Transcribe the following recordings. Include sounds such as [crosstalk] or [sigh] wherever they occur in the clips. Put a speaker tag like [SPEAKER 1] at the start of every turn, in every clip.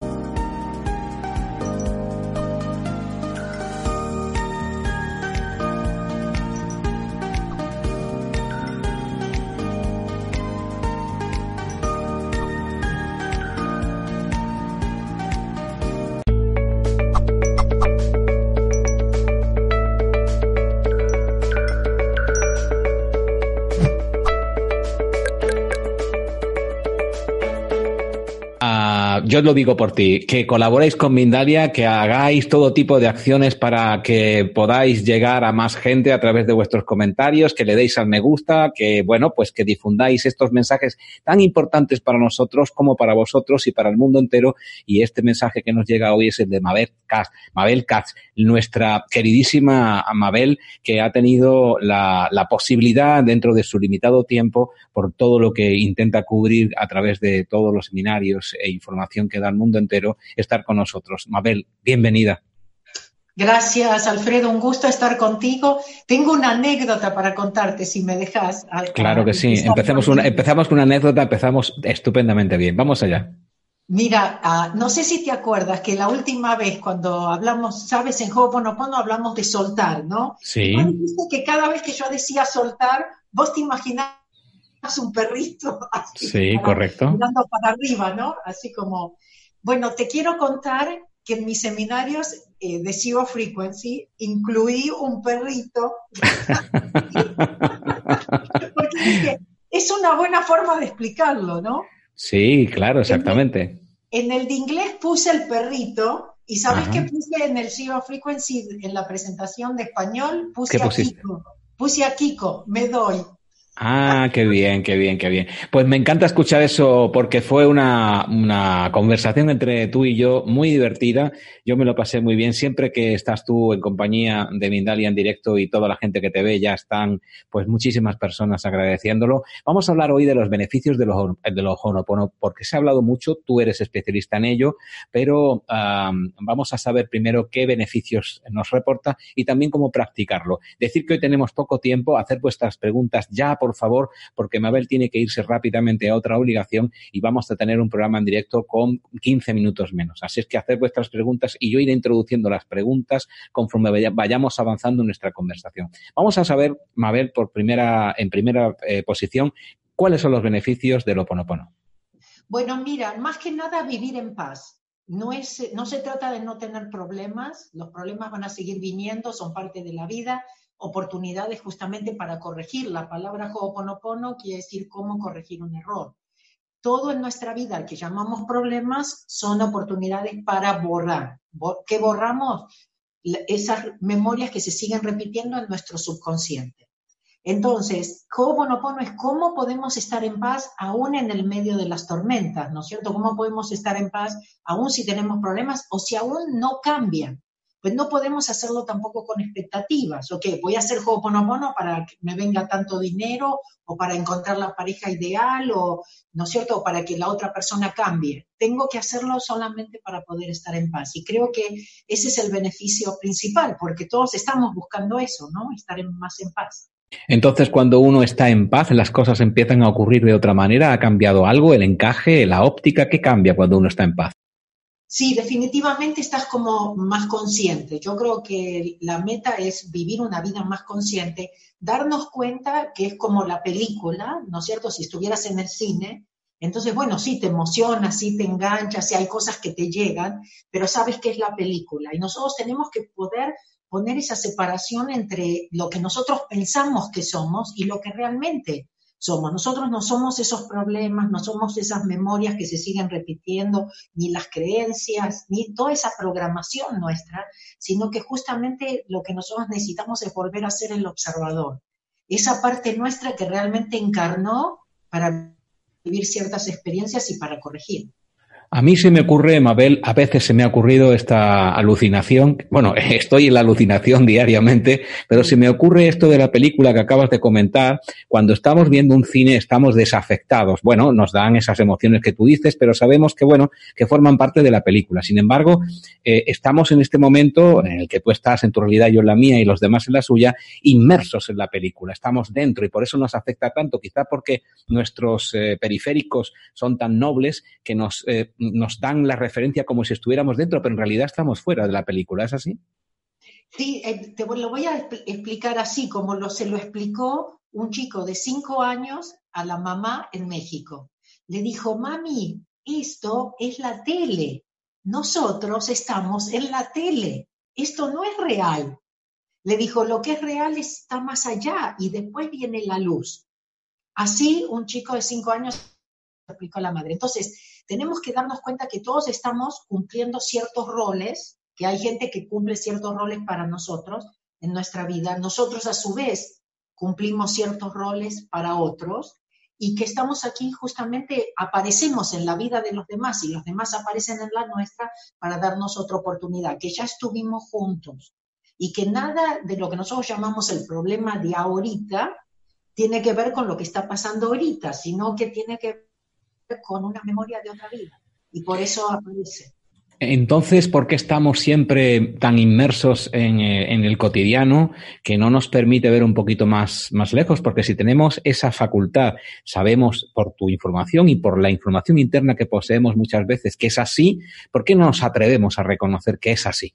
[SPEAKER 1] Thank you yo lo digo por ti, que colaboréis con Mindalia, que hagáis todo tipo de acciones para que podáis llegar a más gente a través de vuestros comentarios, que le deis al me gusta, que bueno, pues que difundáis estos mensajes tan importantes para nosotros como para vosotros y para el mundo entero. Y este mensaje que nos llega hoy es el de Mabel Katz, Mabel Katz, nuestra queridísima Mabel, que ha tenido la, la posibilidad dentro de su limitado tiempo por todo lo que intenta cubrir a través de todos los seminarios e información que da al mundo entero, estar con nosotros. Mabel, bienvenida.
[SPEAKER 2] Gracias, Alfredo. Un gusto estar contigo. Tengo una anécdota para contarte, si me dejas.
[SPEAKER 1] Claro que sí. Empecemos una, empezamos con una anécdota, empezamos estupendamente bien. Vamos allá.
[SPEAKER 2] Mira, uh, no sé si te acuerdas que la última vez cuando hablamos, sabes, en Ho'oponopono hablamos de soltar, ¿no?
[SPEAKER 1] Sí.
[SPEAKER 2] dijiste que cada vez que yo decía soltar, vos te imaginabas un perrito [laughs]
[SPEAKER 1] así, sí, correcto.
[SPEAKER 2] mirando para arriba, ¿no? Así como, bueno, te quiero contar que en mis seminarios eh, de Zero Frequency incluí un perrito. [laughs] Porque dije, es una buena forma de explicarlo, ¿no?
[SPEAKER 1] Sí, claro, exactamente.
[SPEAKER 2] En el, de inglés puse el perrito y ¿sabes qué puse en el Zero Frequency en la presentación de español? Puse a Kiko. Puse a Kiko, me doy.
[SPEAKER 1] Ah, qué bien, qué bien, qué bien. Pues me encanta escuchar eso porque fue una, una, conversación entre tú y yo muy divertida. Yo me lo pasé muy bien. Siempre que estás tú en compañía de Mindalia en directo y toda la gente que te ve ya están, pues muchísimas personas agradeciéndolo. Vamos a hablar hoy de los beneficios de los, de los Honopono porque se ha hablado mucho, tú eres especialista en ello, pero vamos a saber primero qué beneficios nos reporta y también cómo practicarlo. Decir que hoy tenemos poco tiempo, hacer vuestras preguntas ya por favor, porque Mabel tiene que irse rápidamente a otra obligación y vamos a tener un programa en directo con 15 minutos menos. Así es que hacer vuestras preguntas y yo iré introduciendo las preguntas conforme vayamos avanzando en nuestra conversación. Vamos a saber, Mabel, por primera, en primera eh, posición, cuáles son los beneficios del Oponopono.
[SPEAKER 2] Bueno, mira, más que nada vivir en paz. No, es, no se trata de no tener problemas, los problemas van a seguir viniendo, son parte de la vida, oportunidades justamente para corregir. La palabra Ho'oponopono quiere decir cómo corregir un error. Todo en nuestra vida, que llamamos problemas, son oportunidades para borrar. ¿Qué borramos? Esas memorias que se siguen repitiendo en nuestro subconsciente. Entonces, Ho'oponopono es cómo podemos estar en paz aún en el medio de las tormentas, ¿no es cierto? ¿Cómo podemos estar en paz aún si tenemos problemas o si aún no cambian? Pues no podemos hacerlo tampoco con expectativas. Ok, voy a hacer Ho'oponopono para que me venga tanto dinero o para encontrar la pareja ideal o, ¿no es cierto?, o para que la otra persona cambie. Tengo que hacerlo solamente para poder estar en paz. Y creo que ese es el beneficio principal, porque todos estamos buscando eso, ¿no? Estar más en paz.
[SPEAKER 1] Entonces, cuando uno está en paz, las cosas empiezan a ocurrir de otra manera. ¿Ha cambiado algo? ¿El encaje? ¿La óptica? ¿Qué cambia cuando uno está en paz?
[SPEAKER 2] Sí, definitivamente estás como más consciente. Yo creo que la meta es vivir una vida más consciente, darnos cuenta que es como la película, ¿no es cierto? Si estuvieras en el cine, entonces, bueno, sí te emociona, sí te engancha, sí hay cosas que te llegan, pero sabes que es la película. Y nosotros tenemos que poder poner esa separación entre lo que nosotros pensamos que somos y lo que realmente somos. Nosotros no somos esos problemas, no somos esas memorias que se siguen repitiendo, ni las creencias, ni toda esa programación nuestra, sino que justamente lo que nosotros necesitamos es volver a ser el observador. Esa parte nuestra que realmente encarnó para vivir ciertas experiencias y para corregir.
[SPEAKER 1] A mí se me ocurre, Mabel, a veces se me ha ocurrido esta alucinación. Bueno, [laughs] estoy en la alucinación diariamente, pero se me ocurre esto de la película que acabas de comentar. Cuando estamos viendo un cine estamos desafectados. Bueno, nos dan esas emociones que tú dices, pero sabemos que, bueno, que forman parte de la película. Sin embargo, eh, estamos en este momento en el que tú estás en tu realidad, yo en la mía y los demás en la suya, inmersos en la película. Estamos dentro y por eso nos afecta tanto, quizá porque nuestros eh, periféricos son tan nobles que nos eh, nos dan la referencia como si estuviéramos dentro, pero en realidad estamos fuera de la película, ¿es así?
[SPEAKER 2] Sí, eh, te lo voy a explicar así, como lo, se lo explicó un chico de cinco años a la mamá en México. Le dijo, mami, esto es la tele. Nosotros estamos en la tele. Esto no es real. Le dijo, lo que es real está más allá y después viene la luz. Así un chico de cinco años explicó a la madre. Entonces, tenemos que darnos cuenta que todos estamos cumpliendo ciertos roles, que hay gente que cumple ciertos roles para nosotros en nuestra vida. Nosotros a su vez cumplimos ciertos roles para otros y que estamos aquí justamente, aparecemos en la vida de los demás y los demás aparecen en la nuestra para darnos otra oportunidad, que ya estuvimos juntos y que nada de lo que nosotros llamamos el problema de ahorita tiene que ver con lo que está pasando ahorita, sino que tiene que con una memoria de otra vida. Y por eso aparece.
[SPEAKER 1] Entonces, ¿por qué estamos siempre tan inmersos en, eh, en, el cotidiano que no nos permite ver un poquito más, más lejos? Porque si tenemos esa facultad, sabemos por tu información y por la información interna que poseemos muchas veces que es así, ¿por qué no nos atrevemos a reconocer que es así?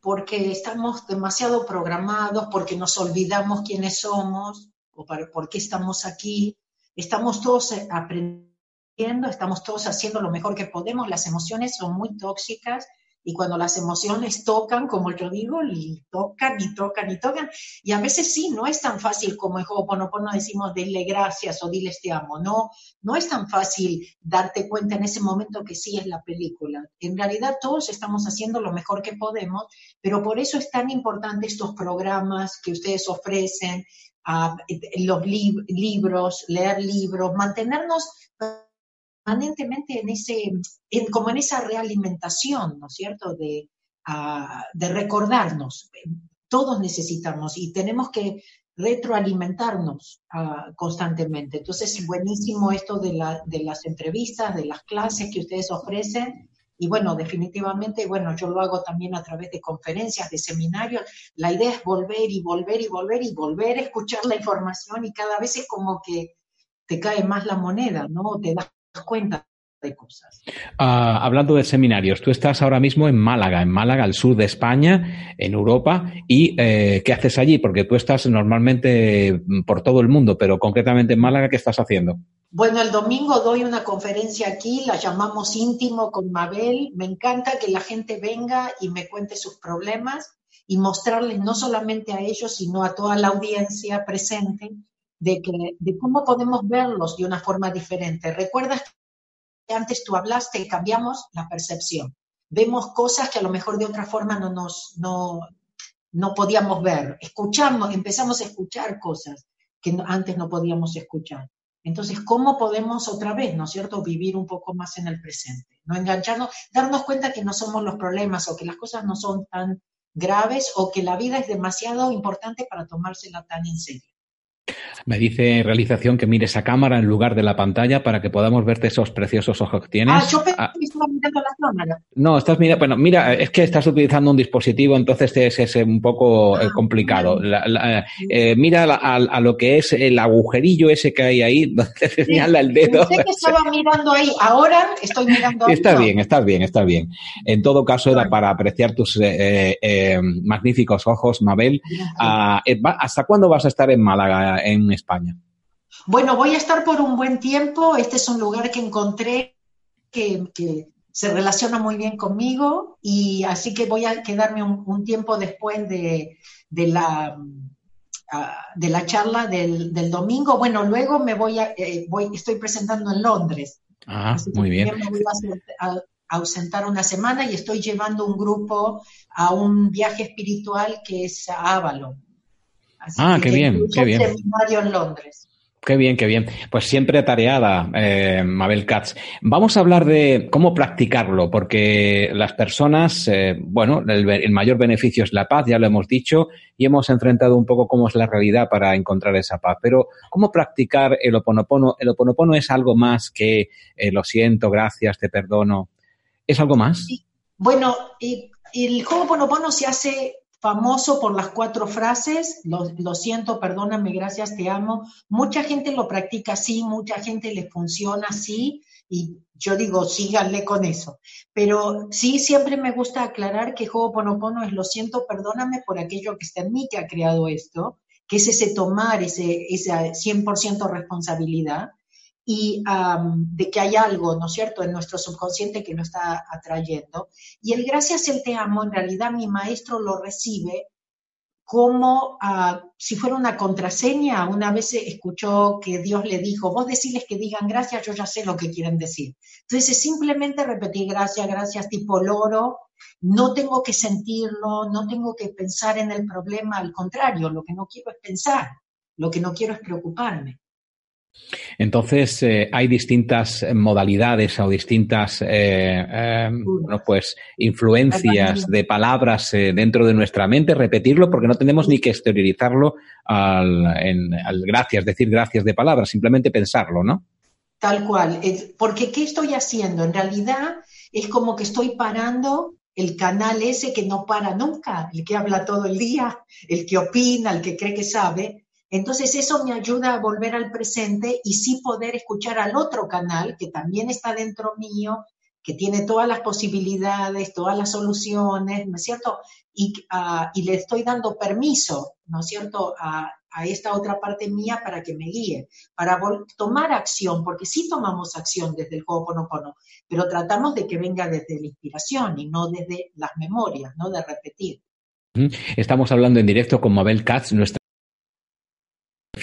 [SPEAKER 2] Porque estamos demasiado programados, porque nos olvidamos quiénes somos o para, por qué estamos aquí. Estamos todos eh, aprendiendo estamos todos haciendo lo mejor que podemos, las emociones son muy tóxicas y cuando las emociones tocan, como yo digo, y tocan y tocan y tocan, y a veces sí, no es tan fácil como en Ho'oponopono decimos dile gracias o diles te amo, no, no es tan fácil darte cuenta en ese momento que sí es la película. En realidad todos estamos haciendo lo mejor que podemos, pero por eso es tan importante estos programas que ustedes ofrecen, uh, los libros, leer libros, mantenernos permanentemente en ese, como en esa realimentación, ¿no es cierto?, de, ah, de recordarnos. Todos necesitamos y tenemos que retroalimentarnos ah, constantemente. Entonces, buenísimo esto de, la, de las entrevistas, de las clases que ustedes ofrecen. Y bueno, definitivamente, bueno, yo lo hago también a través de conferencias, de seminarios. La idea es volver y volver y volver y volver a escuchar la información y cada vez es como que te cae más la moneda, ¿no? Te das cuenta de cosas.
[SPEAKER 1] Uh, hablando de seminarios, tú estás ahora mismo en Málaga, en Málaga, al sur de España, en Europa, y eh, ¿qué haces allí? Porque tú estás normalmente por todo el mundo, pero concretamente en Málaga, ¿qué estás haciendo?
[SPEAKER 2] Bueno, el domingo doy una conferencia aquí, la llamamos íntimo con Mabel. Me encanta que la gente venga y me cuente sus problemas y mostrarles no solamente a ellos, sino a toda la audiencia presente de, que, de cómo podemos verlos de una forma diferente. ¿Recuerdas que antes tú hablaste y cambiamos la percepción? Vemos cosas que a lo mejor de otra forma no nos no, no podíamos ver. Escuchamos, empezamos a escuchar cosas que antes no podíamos escuchar. Entonces, ¿cómo podemos otra vez, ¿no es cierto?, vivir un poco más en el presente? No engancharnos, darnos cuenta que no somos los problemas o que las cosas no son tan graves o que la vida es demasiado importante para tomársela tan en serio.
[SPEAKER 1] Me dice realización que mire esa cámara en lugar de la pantalla para que podamos verte esos preciosos ojos que tienes.
[SPEAKER 2] Ah, yo pensé ah. que estaba mirando la cámara.
[SPEAKER 1] No, estás mirando, bueno, mira, es que estás utilizando un dispositivo, entonces es, es un poco eh, ah, complicado. eh, mira a, a, lo que es el agujerillo ese que hay ahí, [laughs] donde se señala el dedo.
[SPEAKER 2] Pensé que estaba mirando ahí, ahora estoy mirando ahí.
[SPEAKER 1] Está bien, está bien, está bien. En todo caso, era para apreciar tus eh, eh, magníficos ojos, Mabel. Ah, ¿Hasta cuándo vas a estar en Málaga? En España?
[SPEAKER 2] Bueno, voy a estar por un buen tiempo. Este es un lugar que encontré que, que se relaciona muy bien conmigo y así que voy a quedarme un, un tiempo después de, de la uh, de la charla del, del, domingo. Bueno, luego me voy a eh, voy estoy presentando en Londres.
[SPEAKER 1] Ah, muy bien.
[SPEAKER 2] Me voy a, a, ausentar una semana y estoy llevando un grupo a un viaje espiritual que es a Avalon.
[SPEAKER 1] Así ah, qué bien, qué bien.
[SPEAKER 2] seminario en Londres.
[SPEAKER 1] Qué bien, qué bien. Pues siempre atareada, eh, Mabel Katz. Vamos a hablar de cómo practicarlo, porque las personas, eh, bueno, el, mayor beneficio es la paz, ya lo hemos dicho, y hemos enfrentado un poco cómo es la realidad para encontrar esa paz. Pero, ¿cómo practicar el oponopono? El oponopono es algo más que eh, lo siento, gracias, te perdono. ¿Es algo más?
[SPEAKER 2] Bueno, el oponopono se hace famoso por las cuatro frases, lo, siento, perdóname, gracias, te amo. Mucha gente lo practica así, mucha gente le funciona así y yo digo, síganle con eso. Pero sí, siempre me gusta aclarar que Ho'oponopono es lo siento, perdóname por aquello que está en mí que ha creado esto, que es ese tomar ese, esa 100% responsabilidad y de que hay algo, ¿no es cierto?, en nuestro subconsciente que lo está atrayendo. Y el gracias, el te amo, en realidad mi maestro lo recibe como ah, si fuera una contraseña. Una vez escuchó que Dios le dijo, vos decirles que digan gracias, yo ya sé lo que quieren decir. Entonces es simplemente repetir gracias, gracias, tipo loro. No tengo que sentirlo, no tengo que pensar en el problema, al contrario, lo que no quiero es pensar, lo que no quiero es preocuparme.
[SPEAKER 1] Entonces, eh, hay distintas modalidades o distintas eh, eh, pues, influencias de palabras dentro de nuestra mente, repetirlo, porque no tenemos ni que exteriorizarlo al, al gracias, decir gracias de palabras, simplemente pensarlo, ¿no?
[SPEAKER 2] Tal cual. Porque, ¿qué estoy haciendo? En realidad, es como que estoy parando el canal ese que no para nunca, el que habla todo el día, el que opina, el que cree que sabe, entonces eso me ayuda a volver al presente y sí poder escuchar al otro canal que también está dentro mío, que tiene todas las posibilidades, todas las soluciones, ¿no es cierto? Y, ah, le estoy dando permiso, ¿no es cierto?, a, esta otra parte mía para que me guíe, para tomar acción, porque sí tomamos acción desde el Ho'oponopono, pero tratamos de que venga desde la inspiración y no desde las memorias, ¿no?, de repetir.
[SPEAKER 1] Estamos hablando en directo con Mabel Katz, nuestra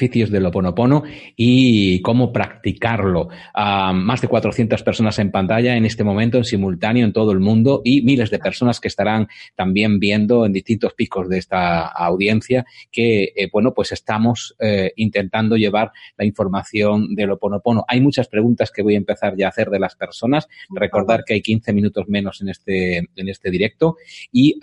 [SPEAKER 1] beneficios del Oponopono y cómo practicarlo. más de 400 personas en pantalla en este momento, en simultáneo, en todo el mundo y miles de personas que estarán también viendo en distintos picos de esta audiencia que, eh, bueno, pues estamos eh, intentando llevar la información del Oponopono. Hay muchas preguntas que voy a empezar ya a hacer de las personas. Recordar que hay 15 minutos menos en este, en este directo y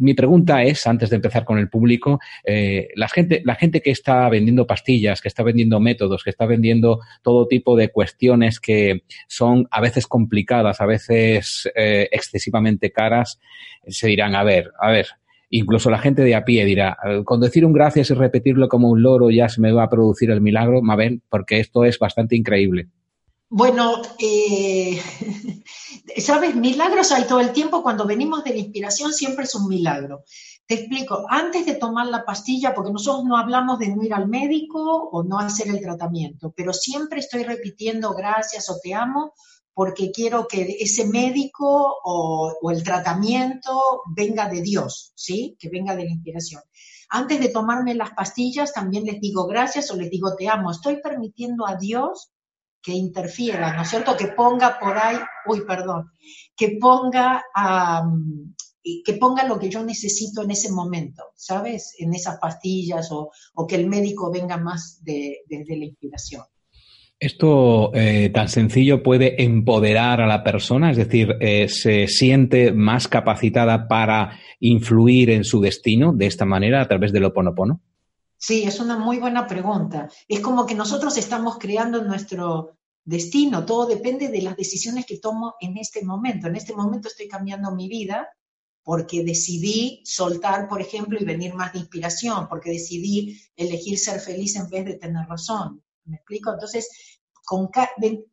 [SPEAKER 1] mi pregunta es, antes de empezar con el público, eh, la, gente, la gente que está vendiendo pastillas, que está vendiendo métodos, que está vendiendo todo tipo de cuestiones que son a veces complicadas, a veces eh, excesivamente caras, se dirán, a ver, a ver, incluso la gente de a pie dirá, con decir un gracias y repetirlo como un loro ya se me va a producir el milagro, Mabel, porque esto es bastante increíble.
[SPEAKER 2] Bueno, eh, [laughs] sabes, milagros hay todo el tiempo. Cuando venimos de la inspiración siempre es un milagro. Te explico, antes de tomar la pastilla, porque nosotros no hablamos de no ir al médico o no hacer el tratamiento, pero siempre estoy repitiendo gracias o te amo porque quiero que ese médico o, o el tratamiento venga de Dios, ¿sí? Que venga de la inspiración. Antes de tomarme las pastillas, también les digo gracias o les digo te amo. Estoy permitiendo a Dios que interfiera, ¿no es cierto? Que ponga por ahí, uy, perdón, que ponga, que ponga lo que yo necesito en ese momento, ¿sabes? En esas pastillas o, que el médico venga más desde la inspiración.
[SPEAKER 1] ¿Esto eh, tan sencillo puede empoderar a la persona? Es decir, eh, ¿se siente más capacitada para influir en su destino de esta manera a través del oponopono?
[SPEAKER 2] Sí, es una muy buena pregunta. Es como que nosotros estamos creando nuestro destino, todo depende de las decisiones que tomo en este momento. En este momento estoy cambiando mi vida porque decidí soltar, por ejemplo, y venir más de inspiración, porque decidí elegir ser feliz en vez de tener razón. ¿Me explico? Entonces, con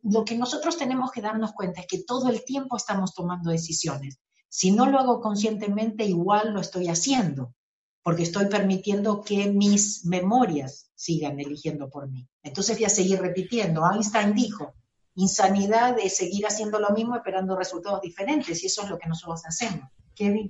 [SPEAKER 2] lo que nosotros tenemos que darnos cuenta es que todo el tiempo estamos tomando decisiones. Si no lo hago conscientemente, igual lo estoy haciendo porque estoy permitiendo que mis memorias sigan eligiendo por mí. Entonces voy a seguir repitiendo. Einstein dijo, insanidad es seguir haciendo lo mismo esperando resultados diferentes, y eso es lo que nosotros hacemos. Kevin.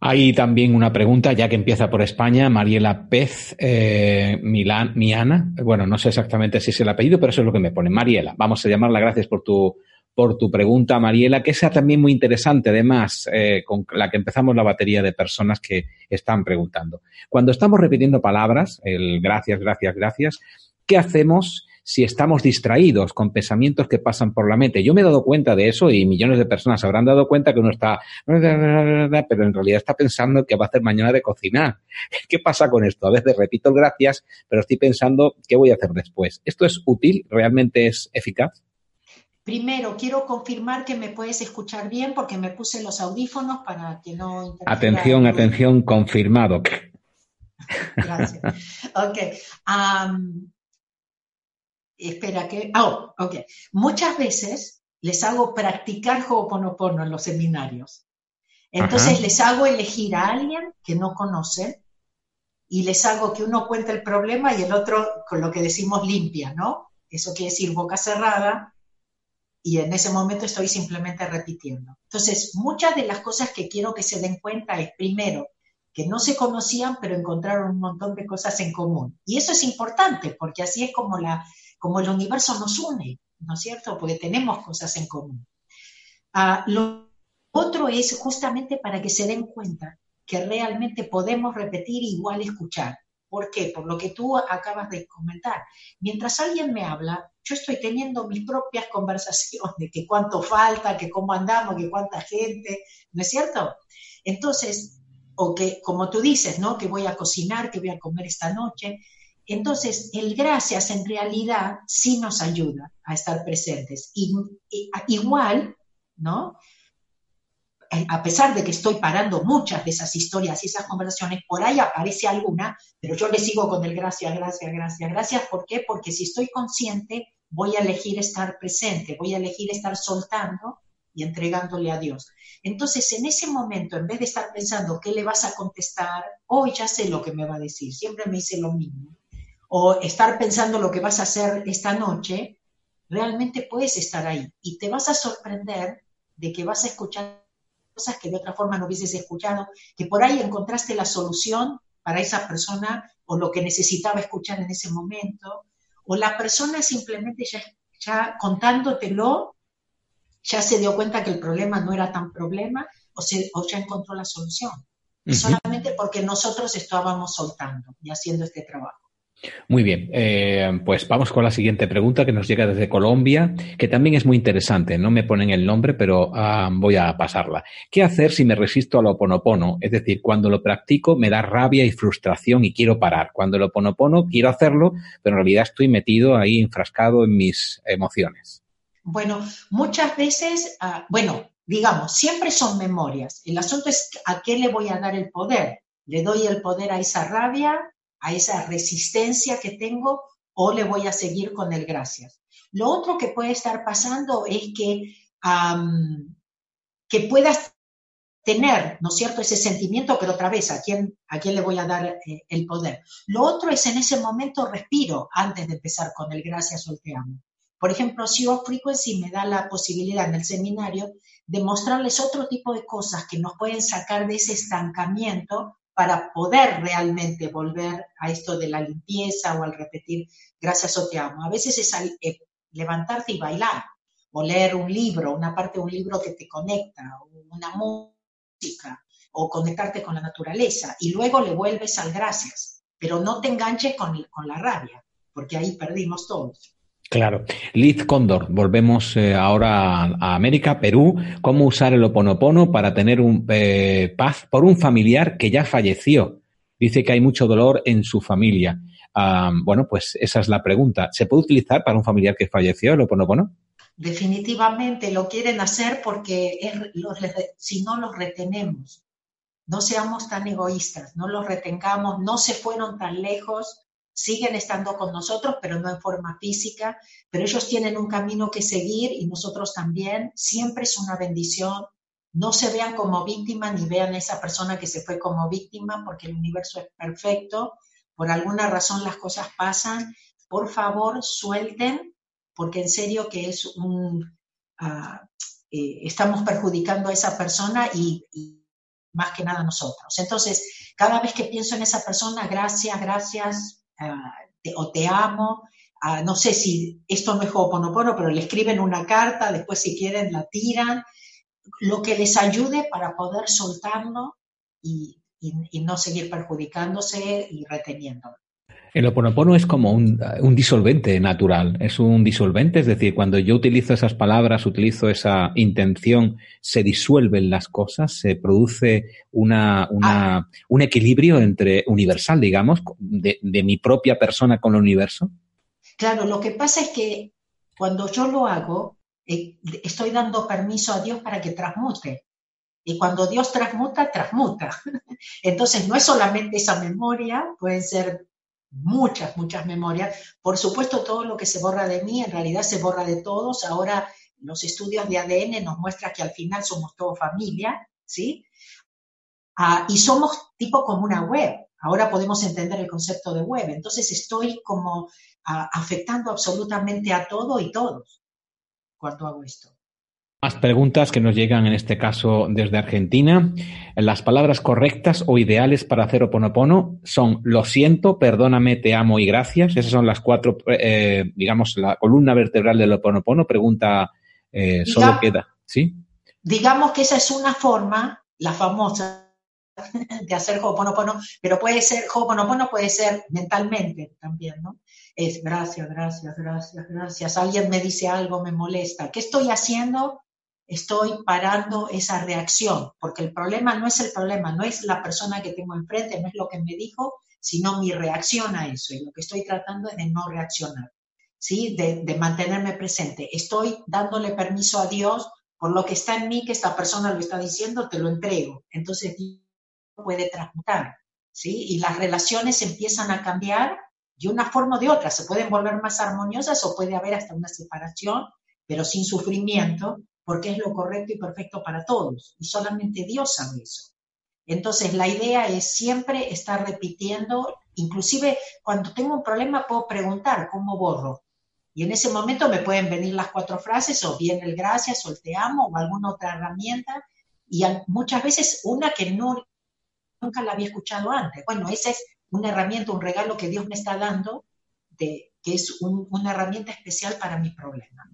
[SPEAKER 1] Hay también una pregunta, ya que empieza por España, Mariela Pez eh, Milán, Miana. Bueno, no sé exactamente si es el apellido, pero eso es lo que me pone. Mariela, vamos a llamarla, gracias por tu, por tu pregunta, Mariela, que sea también muy interesante, además, eh, con la que empezamos la batería de personas que están preguntando. Cuando estamos repitiendo palabras, el gracias, gracias, gracias, ¿qué hacemos si estamos distraídos con pensamientos que pasan por la mente? Yo me he dado cuenta de eso y millones de personas habrán dado cuenta que uno está, pero en realidad está pensando que va a hacer mañana de cocinar. [laughs] ¿Qué pasa con esto? A veces repito el gracias, pero estoy pensando qué voy a hacer después. ¿Esto es útil? ¿Realmente es eficaz?
[SPEAKER 2] Primero, quiero confirmar que me puedes escuchar bien porque me puse los audífonos para que no...
[SPEAKER 1] Atención, atención, confirmado.
[SPEAKER 2] Gracias. Ok. espera que... Oh, ok. Muchas veces les hago practicar Ho'oponopono en los seminarios. Entonces les hago elegir a alguien que no conocen y les hago que uno cuente el problema y el otro, con lo que decimos, limpia, ¿no? Eso quiere decir boca cerrada, y en ese momento estoy simplemente repitiendo. Entonces, muchas de las cosas que quiero que se den cuenta es, primero, que no se conocían, pero encontraron un montón de cosas en común. Y eso es importante, porque así es como, la, como el universo nos une, ¿no es cierto? Porque tenemos cosas en común. Ah, lo otro es justamente para que se den cuenta que realmente podemos repetir igual escuchar. ¿Por qué? Por lo que tú acabas de comentar. Mientras alguien me habla, yo estoy teniendo mis propias conversaciones, de que cuánto falta, que cómo andamos, que cuánta gente, ¿no es cierto? Entonces, o que, como tú dices, ¿no? Que voy a cocinar, que voy a comer esta noche. Entonces, el gracias en realidad sí nos ayuda a estar presentes. Igual, ¿no? A pesar de que estoy parando muchas de esas historias y esas conversaciones, por ahí aparece alguna, pero yo le sigo con el gracias, gracias, gracias, gracias. ¿Por qué? Porque si estoy consciente, voy a elegir estar presente, voy a elegir estar soltando y entregándole a Dios. Entonces, en ese momento, en vez de estar pensando qué le vas a contestar, hoy ya sé lo que me va a decir, siempre me dice lo mismo, o estar pensando lo que vas a hacer esta noche, realmente puedes estar ahí y te vas a sorprender de que vas a escuchar cosas que de otra forma no hubieses escuchado, que por ahí encontraste la solución para esa persona o lo que necesitaba escuchar en ese momento, o la persona simplemente ya, ya contándotelo, ya se dio cuenta que el problema no era tan problema o, se, o ya encontró la solución. Solamente porque nosotros estábamos soltando y haciendo este trabajo.
[SPEAKER 1] Muy bien, eh, pues vamos con la siguiente pregunta que nos llega desde Colombia, que también es muy interesante. No me ponen el nombre, pero ah, voy a pasarla. ¿Qué hacer si me resisto al oponopono? Es decir, cuando lo practico me da rabia y frustración y quiero parar. Cuando lo oponopono quiero hacerlo, pero en realidad estoy metido ahí enfrascado en mis emociones.
[SPEAKER 2] Bueno, muchas veces, ah, bueno, digamos, siempre son memorias. El asunto es a qué le voy a dar el poder. ¿Le doy el poder a esa rabia a esa resistencia que tengo o le voy a seguir con el gracias. Lo otro que puede estar pasando es que, que puedas tener, ¿no es cierto?, ese sentimiento, pero otra vez, ¿a quién, a quién le voy a dar eh, el poder? Lo otro es en ese momento respiro antes de empezar con el gracias o el te amo. Por ejemplo, Zero Frequency me da la posibilidad en el seminario de mostrarles otro tipo de cosas que nos pueden sacar de ese estancamiento para poder realmente volver a esto de la limpieza o al repetir gracias o te amo. A veces es eh, levantarte y bailar, o leer un libro, una parte de un libro que te conecta, o una música, o conectarte con la naturaleza, y luego le vuelves al gracias, pero no te enganches con, con la rabia, porque ahí perdimos todos.
[SPEAKER 1] Claro. Liz Cóndor, volvemos eh, ahora a, América, Perú. ¿Cómo usar el oponopono para tener un, eh, paz por un familiar que ya falleció? Dice que hay mucho dolor en su familia. bueno, pues esa es la pregunta. ¿Se puede utilizar para un familiar que falleció el oponopono?
[SPEAKER 2] Definitivamente lo quieren hacer porque si no los retenemos, no seamos tan egoístas, no los retengamos, no se fueron tan lejos siguen estando con nosotros, pero no en forma física, pero ellos tienen un camino que seguir y nosotros también. Siempre es una bendición. No se vean como víctima ni vean a esa persona que se fue como víctima porque el universo es perfecto. Por alguna razón las cosas pasan. Por favor, suelten, porque en serio que es un... Ah, eh, estamos perjudicando a esa persona y, y más que nada nosotros. Entonces, cada vez que pienso en esa persona, gracias, gracias, o te amo, no sé si esto no es Ho'oponopono, pero le escriben una carta, después si quieren la tiran, lo que les ayude para poder soltarlo y, no seguir perjudicándose y reteniéndolo.
[SPEAKER 1] El oponopono es como un, disolvente natural, es un disolvente, es decir, cuando yo utilizo esas palabras, utilizo esa intención, se disuelven las cosas, se produce una, ah. un equilibrio entre universal, digamos, de, mi propia persona con el universo.
[SPEAKER 2] Claro, lo que pasa es que cuando yo lo hago, eh, estoy dando permiso a Dios para que transmute. Y cuando Dios transmuta, transmuta. [laughs] Entonces, no es solamente esa memoria, puede ser muchas, muchas memorias. Por supuesto, todo lo que se borra de mí, en realidad se borra de todos. Ahora los estudios de ADN nos muestran que al final somos todos familia, ¿sí? Ah, y somos tipo como una web. Ahora podemos entender el concepto de web. Entonces estoy como ah, afectando absolutamente a todo y todos cuando hago esto.
[SPEAKER 1] Más preguntas que nos llegan en este caso desde Argentina. Las palabras correctas o ideales para hacer oponopono son lo siento, perdóname, te amo y gracias. Esas son las cuatro, eh, digamos, la columna vertebral del oponopono. Pregunta eh, solo queda, ¿sí?
[SPEAKER 2] Digamos que esa es una forma, la famosa, de hacer Ho'oponopono, pero puede ser, Ho'oponopono puede ser mentalmente también, ¿no? Es gracias, gracias, gracias, gracias. Alguien me dice algo, me molesta. ¿Qué estoy haciendo? Estoy parando esa reacción, porque el problema no es el problema, no es la persona que tengo enfrente, no es lo que me dijo, sino mi reacción a eso. Y lo que estoy tratando es de no reaccionar, ¿sí? De, mantenerme presente. Estoy dándole permiso a Dios por lo que está en mí, que esta persona lo está diciendo, te lo entrego. Entonces Dios puede transmutar, ¿sí? Y las relaciones empiezan a cambiar de una forma o de otra. Se pueden volver más armoniosas o puede haber hasta una separación, pero sin sufrimiento, porque es lo correcto y perfecto para todos, y solamente Dios sabe eso. Entonces, la idea es siempre estar repitiendo, inclusive cuando tengo un problema puedo preguntar cómo borro. Y en ese momento me pueden venir las cuatro frases, o bien el gracias, o el te amo, o alguna otra herramienta, y muchas veces una que no, nunca la había escuchado antes. Bueno, esa es una herramienta, un regalo que Dios me está dando de, que es una herramienta especial para mi problema.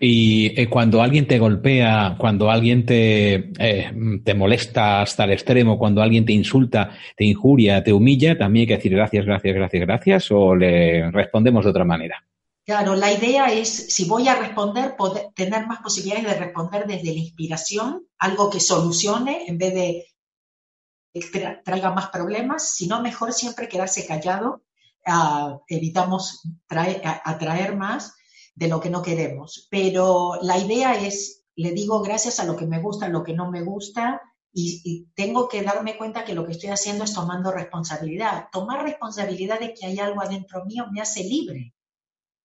[SPEAKER 1] Y eh, cuando alguien te golpea, cuando alguien te, eh, te molesta hasta el extremo, cuando alguien te insulta, te injuria, te humilla, también hay que decir gracias, gracias, gracias, gracias, o le respondemos de otra manera.
[SPEAKER 2] Claro, la idea es, si voy a responder, poder, tener más posibilidades de responder desde la inspiración, algo que solucione en vez de traiga más problemas, sino mejor siempre quedarse callado evitamos atraer más de lo que no queremos. Pero la idea es, le digo gracias a lo que me gusta, a lo que no me gusta, y, tengo que darme cuenta que lo que estoy haciendo es tomando responsabilidad. Tomar responsabilidad de que hay algo adentro mío me hace libre.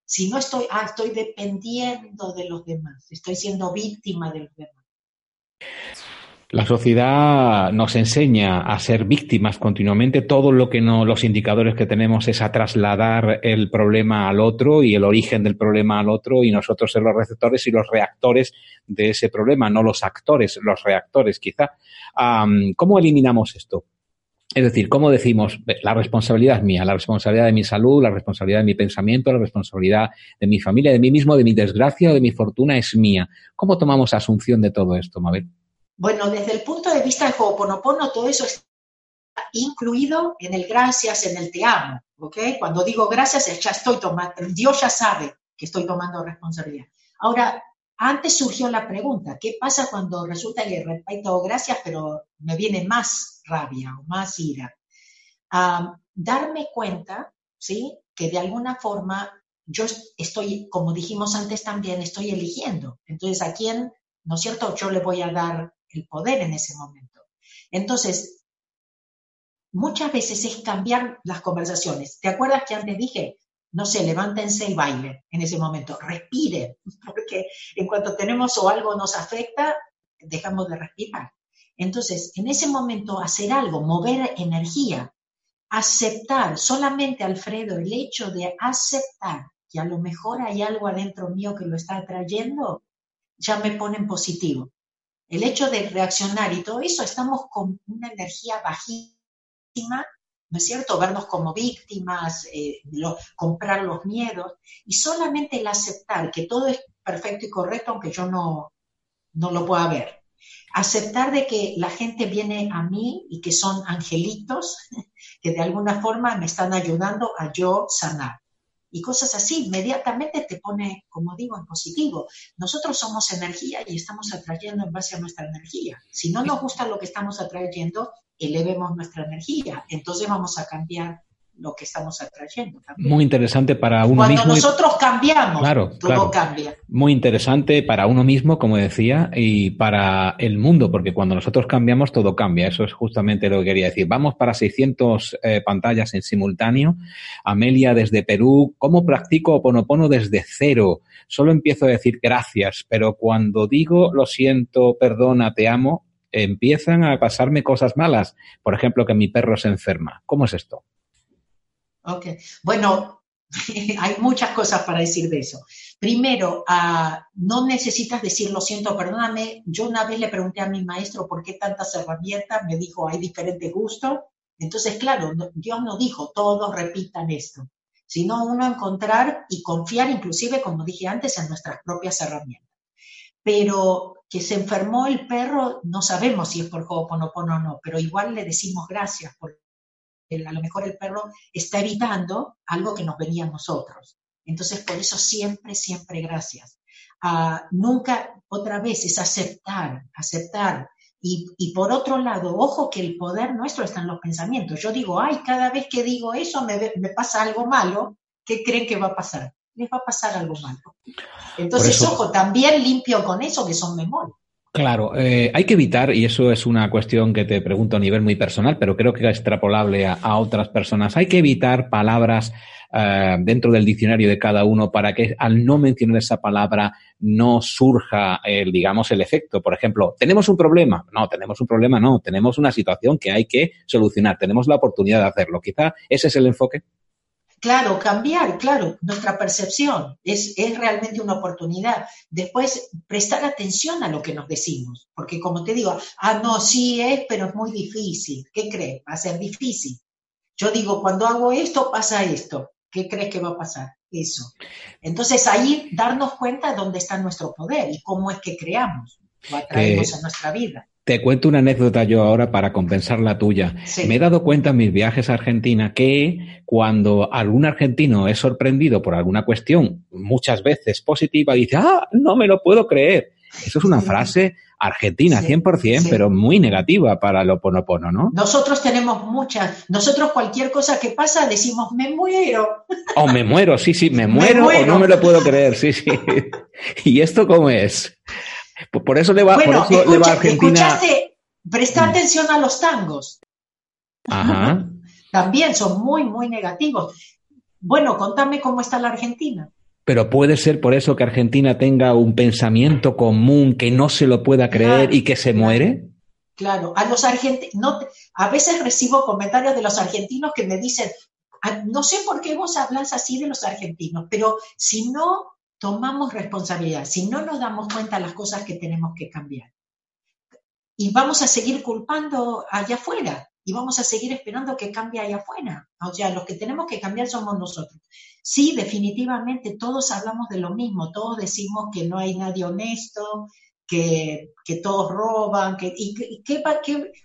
[SPEAKER 2] Si no estoy, ah, estoy dependiendo de los demás, estoy siendo víctima de los demás.
[SPEAKER 1] La sociedad nos enseña a ser víctimas continuamente. Todo lo que no, los indicadores que tenemos es a trasladar el problema al otro y el origen del problema al otro y nosotros ser los receptores y los reactores de ese problema, no los actores, los reactores quizá. ¿Cómo eliminamos esto? Es decir, ¿cómo decimos la responsabilidad es mía, la responsabilidad de mi salud, la responsabilidad de mi pensamiento, la responsabilidad de mi familia, de mí mismo, de mi desgracia o de mi fortuna es mía? ¿Cómo tomamos asunción de todo esto, Mabel?
[SPEAKER 2] Bueno, desde el punto de vista de Ho'oponopono, todo eso está incluido en el gracias, en el te amo, ¿ok? Cuando digo gracias, ya estoy tomando, Dios ya sabe que estoy tomando responsabilidad. Ahora, antes surgió la pregunta, ¿qué pasa cuando resulta que repito gracias, pero me viene más rabia o más ira? darme cuenta, ¿sí? Que de alguna forma yo estoy, como dijimos antes también, estoy eligiendo. Entonces, ¿a quién, no es cierto? Yo le voy a dar el poder en ese momento. Entonces, muchas veces es cambiar las conversaciones. ¿Te acuerdas que antes dije, no sé, levántense y bailen en ese momento, respiren, [laughs] porque en cuanto tenemos o algo nos afecta, dejamos de respirar. Entonces, en ese momento, hacer algo, mover energía, aceptar, solamente Alfredo, el hecho de aceptar que a lo mejor hay algo adentro mío que lo está atrayendo, ya me pone en positivo el hecho de reaccionar y todo eso, estamos con una energía bajísima ¿no es cierto? Vernos como víctimas, eh, comprar los miedos, y solamente el aceptar que todo es perfecto y correcto, aunque yo no, no lo pueda ver. Aceptar de que la gente viene a mí y que son angelitos, [laughs] que de alguna forma me están ayudando a yo sanar y cosas así, inmediatamente te pone, como digo, en positivo. Nosotros somos energía y estamos atrayendo en base a nuestra energía. Si no nos gusta lo que estamos atrayendo, elevemos nuestra energía. Entonces vamos a cambiar lo que estamos atrayendo.
[SPEAKER 1] Muy interesante para uno mismo.
[SPEAKER 2] Cuando nosotros cambiamos, todo cambia.
[SPEAKER 1] Muy interesante para uno mismo, como decía, y para el mundo, porque cuando nosotros cambiamos, todo cambia. Eso es justamente lo que quería decir. Vamos para 600 eh, pantallas en simultáneo. Amelia desde Perú. ¿Cómo practico Oponopono desde cero? Solo empiezo a decir gracias, pero cuando digo lo siento, perdona, te amo, empiezan a pasarme cosas malas. Por ejemplo, que mi perro se enferma. ¿Cómo es esto?
[SPEAKER 2] Ok, bueno, [laughs] hay muchas cosas para decir de eso. Primero, ah, no necesitas decir lo siento, perdóname. Yo una vez le pregunté a mi maestro por qué tantas herramientas, me dijo hay diferentes gustos. Entonces, claro, Dios no dijo todos repitan esto, sino uno encontrar y confiar, inclusive, como dije antes, en nuestras propias herramientas. Pero que se enfermó el perro, no sabemos si es por Ho'oponopono o no, pero igual le decimos gracias por a lo mejor el perro está evitando algo que nos venía a nosotros. Entonces, por eso siempre, siempre gracias. Ah, nunca, otra vez, es aceptar, aceptar. Y, por otro lado, ojo que el poder nuestro está en los pensamientos. Yo digo, ay, cada vez que digo eso me, me pasa algo malo, ¿qué creen que va a pasar? Les va a pasar algo malo. Entonces, ojo, también limpio con eso que son memorias.
[SPEAKER 1] Claro, eh, hay que evitar, y eso es una cuestión que te pregunto a nivel muy personal, pero creo que es extrapolable a, otras personas, hay que evitar palabras eh, dentro del diccionario de cada uno para que al no mencionar esa palabra no surja el, digamos, el efecto. Por ejemplo, ¿tenemos un problema? No, tenemos un problema, no, tenemos una situación que hay que solucionar, tenemos la oportunidad de hacerlo. Quizá ese es el enfoque.
[SPEAKER 2] Claro, cambiar, claro, nuestra percepción es, es, realmente una oportunidad. Después, prestar atención a lo que nos decimos, porque como te digo, ah, no, sí es, pero es muy difícil. ¿Qué crees? Va a ser difícil. Yo digo, cuando hago esto, pasa esto. ¿Qué crees que va a pasar? Eso. Entonces, ahí darnos cuenta de dónde está nuestro poder y cómo es que creamos, lo atraemos a nuestra vida.
[SPEAKER 1] Te cuento una anécdota yo ahora para compensar la tuya. Me he dado cuenta en mis viajes a Argentina que cuando algún argentino es sorprendido por alguna cuestión, muchas veces positiva, dice, ah, no me lo puedo creer. Eso es una frase argentina, 100%, pero muy negativa para el oponopono, ¿no?
[SPEAKER 2] Nosotros tenemos muchas. Nosotros cualquier cosa que pasa decimos, me muero.
[SPEAKER 1] O me muero, sí, sí, me [laughs] muero, o no me lo puedo creer, sí, sí. [laughs] ¿Y esto cómo es? Por eso le va, por eso le va a Argentina.
[SPEAKER 2] Escuchaste, presta mm. atención a los tangos.
[SPEAKER 1] Ajá. [laughs]
[SPEAKER 2] También son muy, muy negativos. Bueno, contame cómo está la Argentina.
[SPEAKER 1] Pero puede ser por eso que Argentina tenga un pensamiento común que no se lo pueda creer y que se muere.
[SPEAKER 2] Claro, a los argentinos, a veces recibo comentarios de los argentinos que me dicen, ah, no sé por qué vos hablas así de los argentinos, pero si no tomamos responsabilidad, si no nos damos cuenta de las cosas que tenemos que cambiar. Y vamos a seguir culpando allá afuera y vamos a seguir esperando que cambie allá afuera. O sea, los que tenemos que cambiar somos nosotros. Sí, definitivamente todos hablamos de lo mismo, todos decimos que no hay nadie honesto, que, todos roban, que, y que,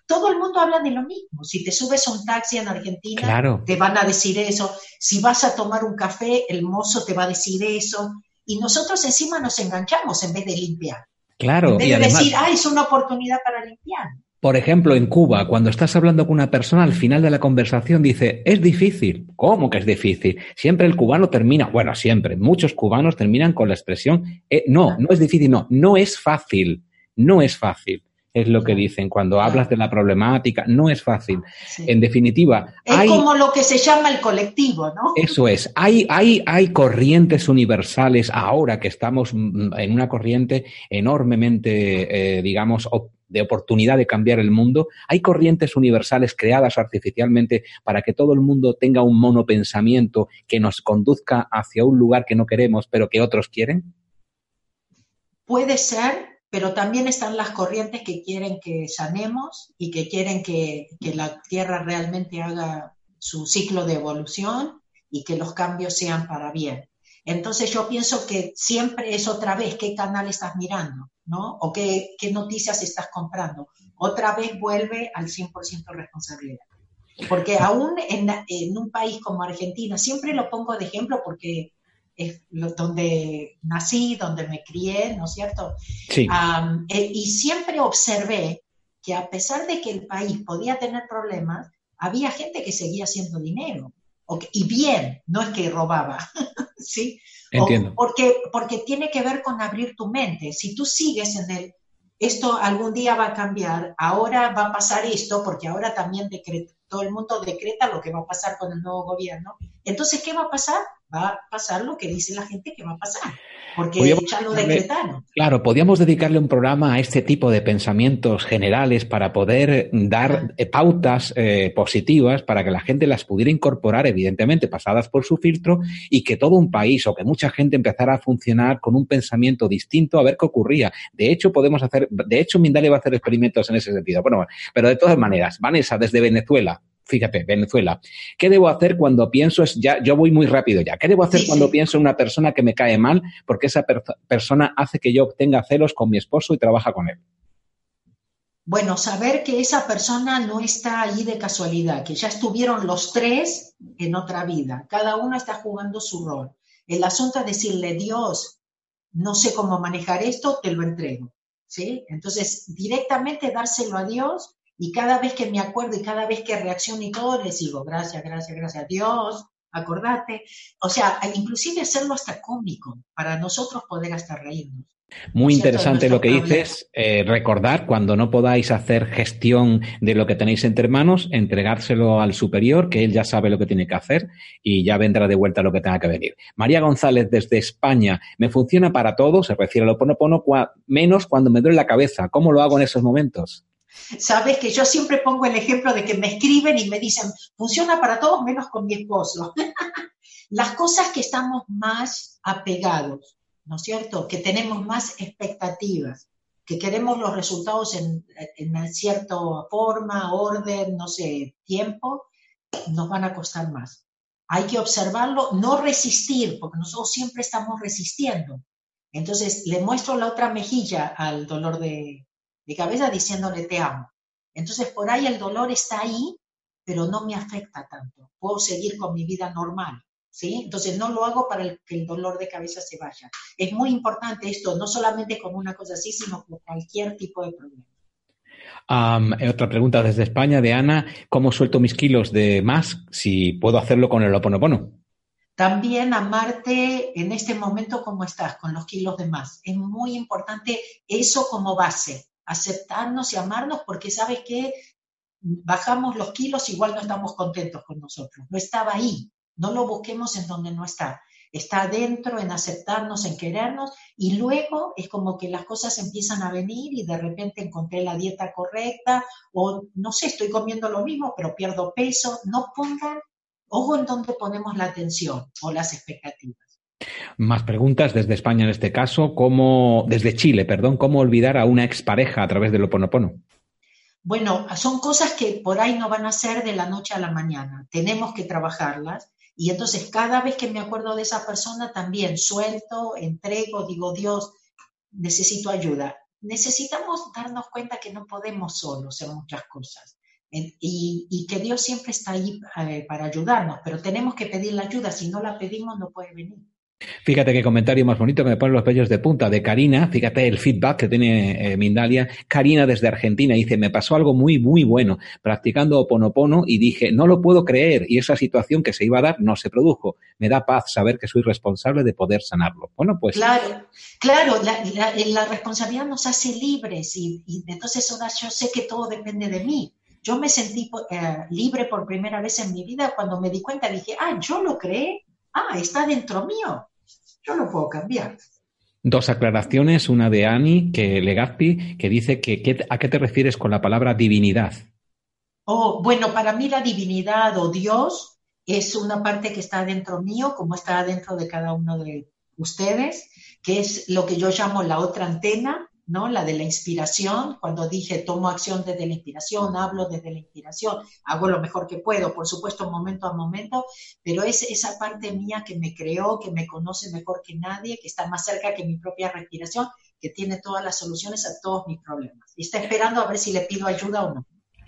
[SPEAKER 2] todo el mundo habla de lo mismo. Si te subes a un taxi en Argentina, te van a decir eso. Si vas a tomar un café, el mozo te va a decir eso y nosotros encima nos enganchamos en vez de limpiar.
[SPEAKER 1] Claro.
[SPEAKER 2] En vez de decir, ah, es una oportunidad para limpiar.
[SPEAKER 1] Por ejemplo, en Cuba, cuando estás hablando con una persona, al final de la conversación dice, es difícil. ¿Cómo que es difícil? Siempre el cubano termina, bueno, siempre, muchos cubanos terminan con la expresión, eh, no, no es difícil, no, no es fácil, no es fácil es lo que dicen. Cuando hablas de la problemática, no es fácil. En definitiva.
[SPEAKER 2] Es como lo que se llama el colectivo, ¿no?
[SPEAKER 1] Eso es. Hay, hay, hay corrientes universales ahora que estamos mm, en una corriente enormemente, eh, digamos, de oportunidad de cambiar el mundo. Hay corrientes universales creadas artificialmente para que todo el mundo tenga un monopensamiento que nos conduzca hacia un lugar que no queremos, pero que otros quieren.
[SPEAKER 2] Puede ser, pero también están las corrientes que quieren que sanemos y que quieren que, la tierra realmente haga su ciclo de evolución y que los cambios sean para bien. Entonces yo pienso que siempre es otra vez qué canal estás mirando, ¿no? O qué, qué noticias estás comprando. Otra vez vuelve al 100% responsabilidad. Porque aún en, en, un país como Argentina, siempre lo pongo de ejemplo porque es donde nací, donde me crié, ¿no es cierto?
[SPEAKER 1] Sí.
[SPEAKER 2] Eh, y siempre observé que a pesar de que el país podía tener problemas, había gente que seguía haciendo dinero. y bien, no es que robaba, [laughs] ¿sí?
[SPEAKER 1] Entiendo.
[SPEAKER 2] porque, porque tiene que ver con abrir tu mente. Si tú sigues en el, esto algún día va a cambiar, ahora va a pasar esto, porque ahora también todo el mundo decreta lo que va a pasar con el nuevo gobierno. Entonces, ¿qué va a pasar? Va a pasar lo que dice la gente que va a pasar porque ya lo decretaron.
[SPEAKER 1] Claro, podríamos dedicarle un programa a este tipo de pensamientos generales para poder dar eh, pautas eh, positivas para que la gente las pudiera incorporar, evidentemente, pasadas por su filtro, y que todo un país o que mucha gente empezara a funcionar con un pensamiento distinto a ver qué ocurría. De hecho, podemos hacer, de hecho, Mindalia va a hacer experimentos en ese sentido. Bueno, pero de todas maneras, Vanessa, desde Venezuela, fíjate, Venezuela. ¿Qué debo hacer cuando pienso, es ya, yo voy muy rápido ya, ¿qué debo hacer cuando pienso en una persona que me cae mal porque esa persona hace que yo obtenga celos con mi esposo y trabaja con él?
[SPEAKER 2] Bueno, saber que esa persona no está allí de casualidad, que ya estuvieron los tres en otra vida, cada uno está jugando su rol. El asunto es decirle, Dios, no sé cómo manejar esto, te lo entrego. ¿Sí? Entonces, directamente dárselo a Dios y cada vez que me acuerdo y cada vez que reacciono y todo, les digo, gracias, gracias, gracias a Dios, acordate. O sea, inclusive hacerlo hasta cómico, para nosotros poder hasta reírnos.
[SPEAKER 1] Muy interesante lo que dices. Eh, recordar cuando no podáis hacer gestión de lo que tenéis entre manos, entregárselo al superior, que él ya sabe lo que tiene que hacer y ya vendrá de vuelta lo que tenga que venir. María González desde España, me funciona para todo, se refiere a lo ponopono, menos cuando me duele la cabeza. ¿Cómo lo hago en esos momentos?
[SPEAKER 2] Sabes que yo siempre pongo el ejemplo de que me escriben y me dicen, funciona para todos menos con mi esposo. [laughs] Las cosas que estamos más apegados, ¿no es cierto? Que tenemos más expectativas, que queremos los resultados en, cierta forma, orden, no sé, tiempo, nos van a costar más. Hay que observarlo, no resistir, porque nosotros siempre estamos resistiendo. Entonces, le muestro la otra mejilla al dolor de, de cabeza diciéndole te amo. Entonces por ahí el dolor está ahí, pero no me afecta tanto. Puedo seguir con mi vida normal. ¿Sí? Entonces no lo hago para que el dolor de cabeza se vaya. Es muy importante esto, no solamente con una cosa así, sino con cualquier tipo de problema.
[SPEAKER 1] otra pregunta desde España de Ana, ¿cómo suelto mis kilos de más si puedo hacerlo con el oponopono?
[SPEAKER 2] También amarte en este momento como estás, con los kilos de más. Es muy importante eso como base aceptarnos y amarnos porque sabes que bajamos los kilos, igual no estamos contentos con nosotros. No estaba ahí, no lo busquemos en donde no está. Está adentro en aceptarnos, en querernos y luego es como que las cosas empiezan a venir y de repente encontré la dieta correcta o no sé, estoy comiendo lo mismo pero pierdo peso. No pongan ojo en donde ponemos la atención o las expectativas.
[SPEAKER 1] Más preguntas desde España en este caso, ¿cómo, desde Chile, perdón, ¿cómo olvidar a una expareja a través del Oponopono?
[SPEAKER 2] Bueno, son cosas que por ahí no van a ser de la noche a la mañana. Tenemos que trabajarlas. Y entonces cada vez que me acuerdo de esa persona también suelto, entrego, digo, Dios, necesito ayuda. Necesitamos darnos cuenta que no podemos solos en muchas cosas. Y, y, que Dios siempre está ahí eh, para ayudarnos, pero tenemos que pedir la ayuda. Si no la pedimos, no puede venir.
[SPEAKER 1] Fíjate qué comentario más bonito que me ponen los pellos de punta de Karina. Fíjate el feedback que tiene eh, Mindalia. Karina desde Argentina dice, me pasó algo muy, muy bueno practicando Oponopono y dije, no lo puedo creer y esa situación que se iba a dar no se produjo. Me da paz saber que soy responsable de poder sanarlo. Bueno, pues...
[SPEAKER 2] Claro, claro, la, responsabilidad nos hace libres y, entonces ahora yo sé que todo depende de mí. Yo me sentí eh, libre por primera vez en mi vida cuando me di cuenta, dije, ah, yo lo creé ah, está dentro mío, yo lo puedo cambiar.
[SPEAKER 1] Dos aclaraciones, una de Ani, que Legazpi, que dice que ¿a qué te refieres con la palabra divinidad?
[SPEAKER 2] Oh, bueno, para mí la divinidad o Dios es una parte que está dentro mío, como está dentro de cada uno de ustedes, que es lo que yo llamo la otra antena, ¿no? La de la inspiración, cuando dije tomo acción desde la inspiración, hablo desde la inspiración, hago lo mejor que puedo, por supuesto, momento a momento, pero es esa parte mía que me creó, que me conoce mejor que nadie, que está más cerca que mi propia respiración, que tiene todas las soluciones a todos mis problemas. Y está esperando a ver si le pido ayuda o no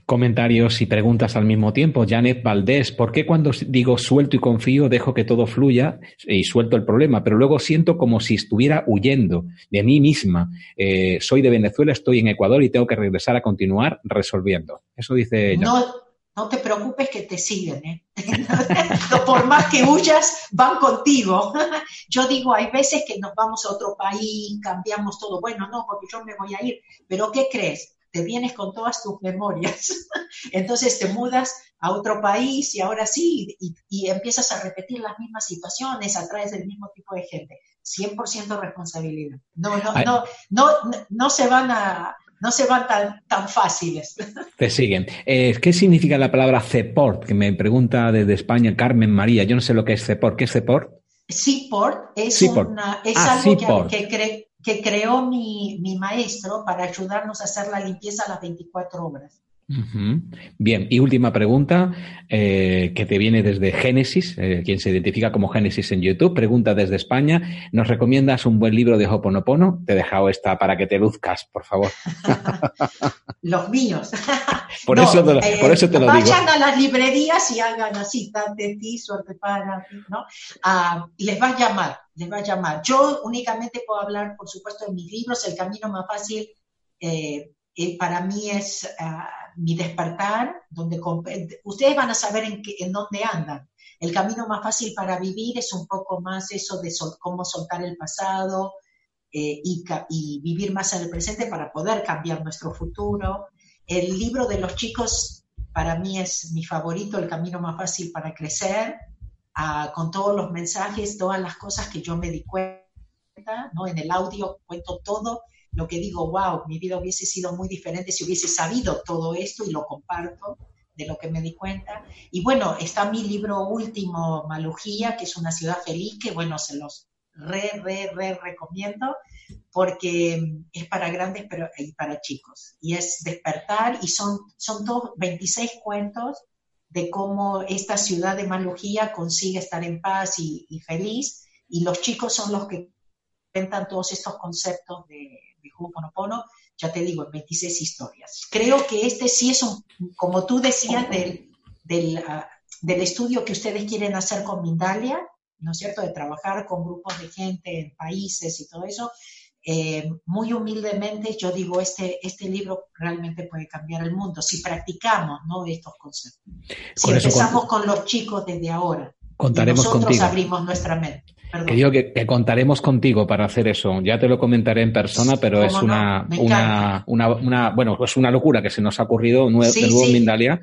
[SPEAKER 1] comentarios y preguntas al mismo tiempo. Janet Valdés, ¿por qué cuando digo suelto y confío dejo que todo fluya y suelto el problema, pero luego siento como si estuviera huyendo de mí misma? Eh, soy de Venezuela, estoy en Ecuador y tengo que regresar a continuar resolviendo. Eso dice ella.
[SPEAKER 2] No, no te preocupes que te siguen, ¿eh? [laughs] Por más que huyas, van contigo. [laughs] Yo digo, hay veces que nos vamos a otro país, cambiamos todo. Bueno, no, porque yo me voy a ir. Pero ¿qué crees? Te vienes con todas tus memorias. [laughs] Entonces te mudas a otro país y ahora sí, y, empiezas a repetir las mismas situaciones, atraes del mismo tipo de gente. 100% responsabilidad. No, no, no, no, no, se van a, no se van tan, tan fáciles. [laughs]
[SPEAKER 1] Te siguen. Eh, ¿Qué significa la palabra CEPORT? Que me pregunta desde España Carmen María. Yo no sé lo que es CEPORT. ¿Qué es CEPORT?
[SPEAKER 2] CEPORT es, Una, es ah, algo que, que, cree que creó mi, mi, maestro para ayudarnos a hacer la limpieza a las 24 horas.
[SPEAKER 1] Bien, y última pregunta eh, que te viene desde Génesis, eh, quien se identifica como Génesis en YouTube, pregunta desde España, ¿nos recomiendas un buen libro de Hoponopono? Te he dejado esta para que te luzcas, por favor. [laughs]
[SPEAKER 2] Los míos.
[SPEAKER 1] por, eso te, eh, por, eso te, lo
[SPEAKER 2] vayan
[SPEAKER 1] digo.
[SPEAKER 2] Vayan a las librerías y hagan así, de ti, suerte para ti, ¿no? Ah, les va a llamar, les va a llamar. Yo únicamente puedo hablar, por supuesto, de mis libros, El Camino Más Fácil para mí es ah, mi despertar, donde ustedes van a saber en, dónde andan. El camino más fácil para vivir es un poco más eso de cómo soltar el pasado eh, y, y, vivir más en el presente para poder cambiar nuestro futuro. El libro de los chicos para mí es mi favorito, El camino más fácil para crecer, ah, con todos los mensajes, todas las cosas que yo me di cuenta, ¿no? En el audio cuento todo lo que digo, wow, mi vida hubiese sido muy diferente si hubiese sabido todo esto y lo comparto de lo que me di cuenta. Y bueno, está mi libro último, Malugía, que es una ciudad feliz, que bueno, se los re, re, re recomiendo porque es para grandes pero, y para chicos. Y es despertar y son, son todos 26 cuentos de cómo esta ciudad de Malugía consigue estar en paz y, y feliz. Y los chicos son los que cuentan todos estos conceptos de, de Ho'oponopono, ya te digo, en 26 historias. Creo que este sí es un, como tú decías, del, del, ah, del estudio que ustedes quieren hacer con Mindalia, ¿no es cierto?, de trabajar con grupos de gente en países y todo eso. Eh, muy humildemente yo digo, este, este libro realmente puede cambiar el mundo si practicamos ¿no? estos conceptos. Si empezamos con... los chicos desde ahora.
[SPEAKER 1] Contaremos
[SPEAKER 2] nosotros
[SPEAKER 1] contigo.
[SPEAKER 2] abrimos nuestra mente.
[SPEAKER 1] Que digo que, contaremos contigo para hacer eso. Ya te lo comentaré en persona, pero es una, una, una, bueno, pues una locura que se nos ha ocurrido nuevo, de nuevo en Mindalia.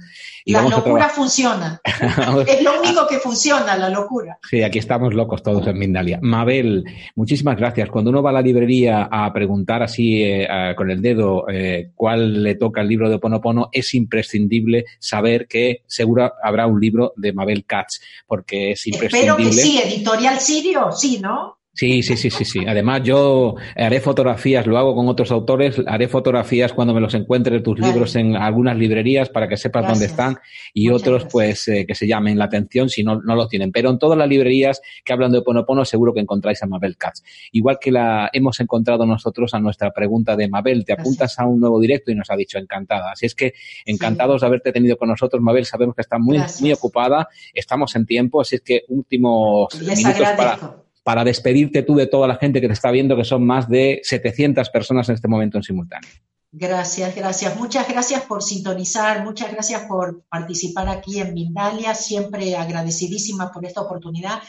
[SPEAKER 2] Y la locura funciona. [laughs] [laughs] es lo único que funciona, la locura.
[SPEAKER 1] Sí, aquí estamos locos todos en Mindalia. Mabel, muchísimas gracias. Cuando uno va a la librería a preguntar así eh, con el dedo eh, cuál le toca el libro de Ponopono, es imprescindible saber que seguro habrá un libro de Mabel Katz, porque es imprescindible.
[SPEAKER 2] Espero que sí, editorial Sirio, sí, ¿no?
[SPEAKER 1] Sí, sí, sí, sí, sí. Además, yo haré fotografías, lo hago con otros autores, haré fotografías cuando me los encuentre tus libros en algunas librerías para que sepas dónde están y otros, pues, eh, que se llamen la atención si no, no los tienen. Pero en todas las librerías que hablan de Ponopono, seguro que encontráis a Mabel Katz. Igual que la hemos encontrado nosotros a nuestra pregunta de Mabel, te apuntas a un nuevo directo y nos ha dicho encantada. Así es que encantados de haberte tenido con nosotros, Mabel. Sabemos que está muy, muy ocupada, estamos en tiempo, así es que últimos minutos para para despedirte tú de toda la gente que te está viendo, que son más de 700 personas en este momento en simultáneo.
[SPEAKER 2] Gracias, gracias. Muchas gracias por sintonizar, muchas gracias por participar aquí en Mindalia, siempre agradecidísima por esta oportunidad.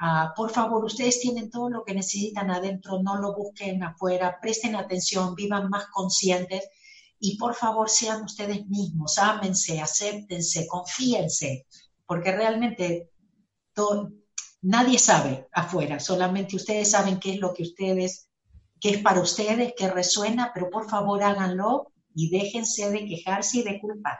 [SPEAKER 2] Uh, por favor, ustedes tienen todo lo que necesitan adentro, no lo busquen afuera, presten atención, vivan más conscientes y por favor sean ustedes mismos, ámense, acéptense, confíense, porque realmente todo, Nadie sabe afuera, solamente ustedes saben qué es lo que ustedes, qué es para ustedes, qué resuena, pero por favor háganlo y déjense de quejarse y de culpar.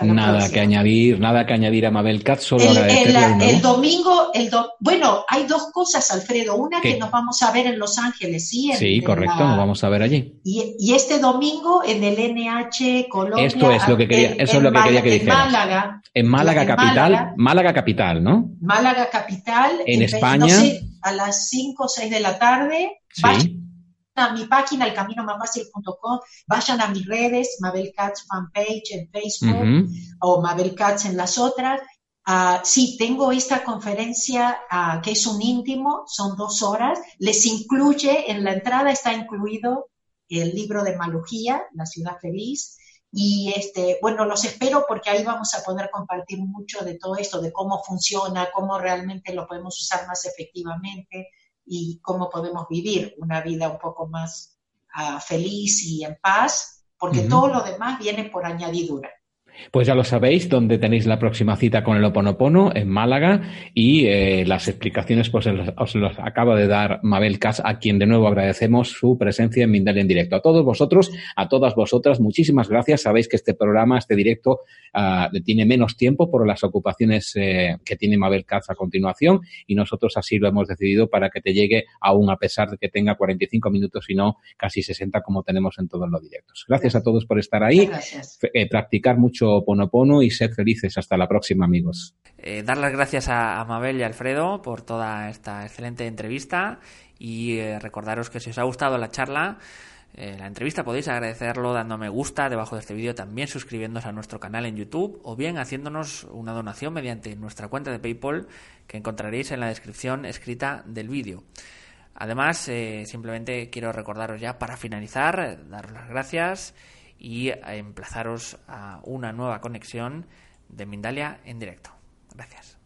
[SPEAKER 1] Nada que añadir, nada que añadir a Mabel Katz, solo
[SPEAKER 2] el, el, domingo, el bueno, hay dos cosas, Alfredo. Una que nos vamos a ver en Los Ángeles, sí.
[SPEAKER 1] sí, correcto, nos vamos a ver allí.
[SPEAKER 2] Y, este domingo en el NH Colombia.
[SPEAKER 1] Esto es lo que quería, eso es lo que quería que dijera. En Málaga. En Málaga capital, Málaga, capital, ¿no?
[SPEAKER 2] Málaga capital.
[SPEAKER 1] En, España.
[SPEAKER 2] a las 5 o 6 de la tarde. Sí a mi página, elcaminomasfacil.com, vayan a mis redes, Mabel Katz fanpage en Facebook o Mabel Katz en las otras. Uh, sí, tengo esta conferencia uh, que es un íntimo, son dos horas, les incluye, en la entrada está incluido el libro de Malugía, La ciudad feliz, y este, bueno, los espero porque ahí vamos a poder compartir mucho de todo esto, de cómo funciona, cómo realmente lo podemos usar más efectivamente, y cómo podemos vivir una vida un poco más uh, feliz y en paz, porque todo lo demás viene por añadidura.
[SPEAKER 1] Pues ya lo sabéis, donde tenéis la próxima cita con el Oponopono, en Málaga, y eh, las explicaciones pues os las acaba de dar Mabel Cas, a quien de nuevo agradecemos su presencia en Mindel en directo. A todos vosotros, a todas vosotras, muchísimas gracias. Sabéis que este programa, este directo, uh, tiene menos tiempo por las ocupaciones eh, que tiene Mabel Cas a continuación, y nosotros así lo hemos decidido para que te llegue, aún a pesar de que tenga 45 minutos y no casi 60 como tenemos en todos los directos. Gracias a todos por estar ahí. Eh, practicar mucho Ponopono y ser felices. Hasta la próxima, amigos.
[SPEAKER 3] Eh, dar las gracias a, Mabel y Alfredo por toda esta excelente entrevista y eh, recordaros que si os ha gustado la charla, eh, la entrevista podéis agradecerlo dando me gusta debajo de este vídeo, también suscribiéndose a nuestro canal en YouTube o bien haciéndonos una donación mediante nuestra cuenta de PayPal que encontraréis en la descripción escrita del vídeo. Además, simplemente quiero recordaros ya para finalizar, daros las gracias y emplazaros a una nueva conexión de Mindalia en directo. Gracias.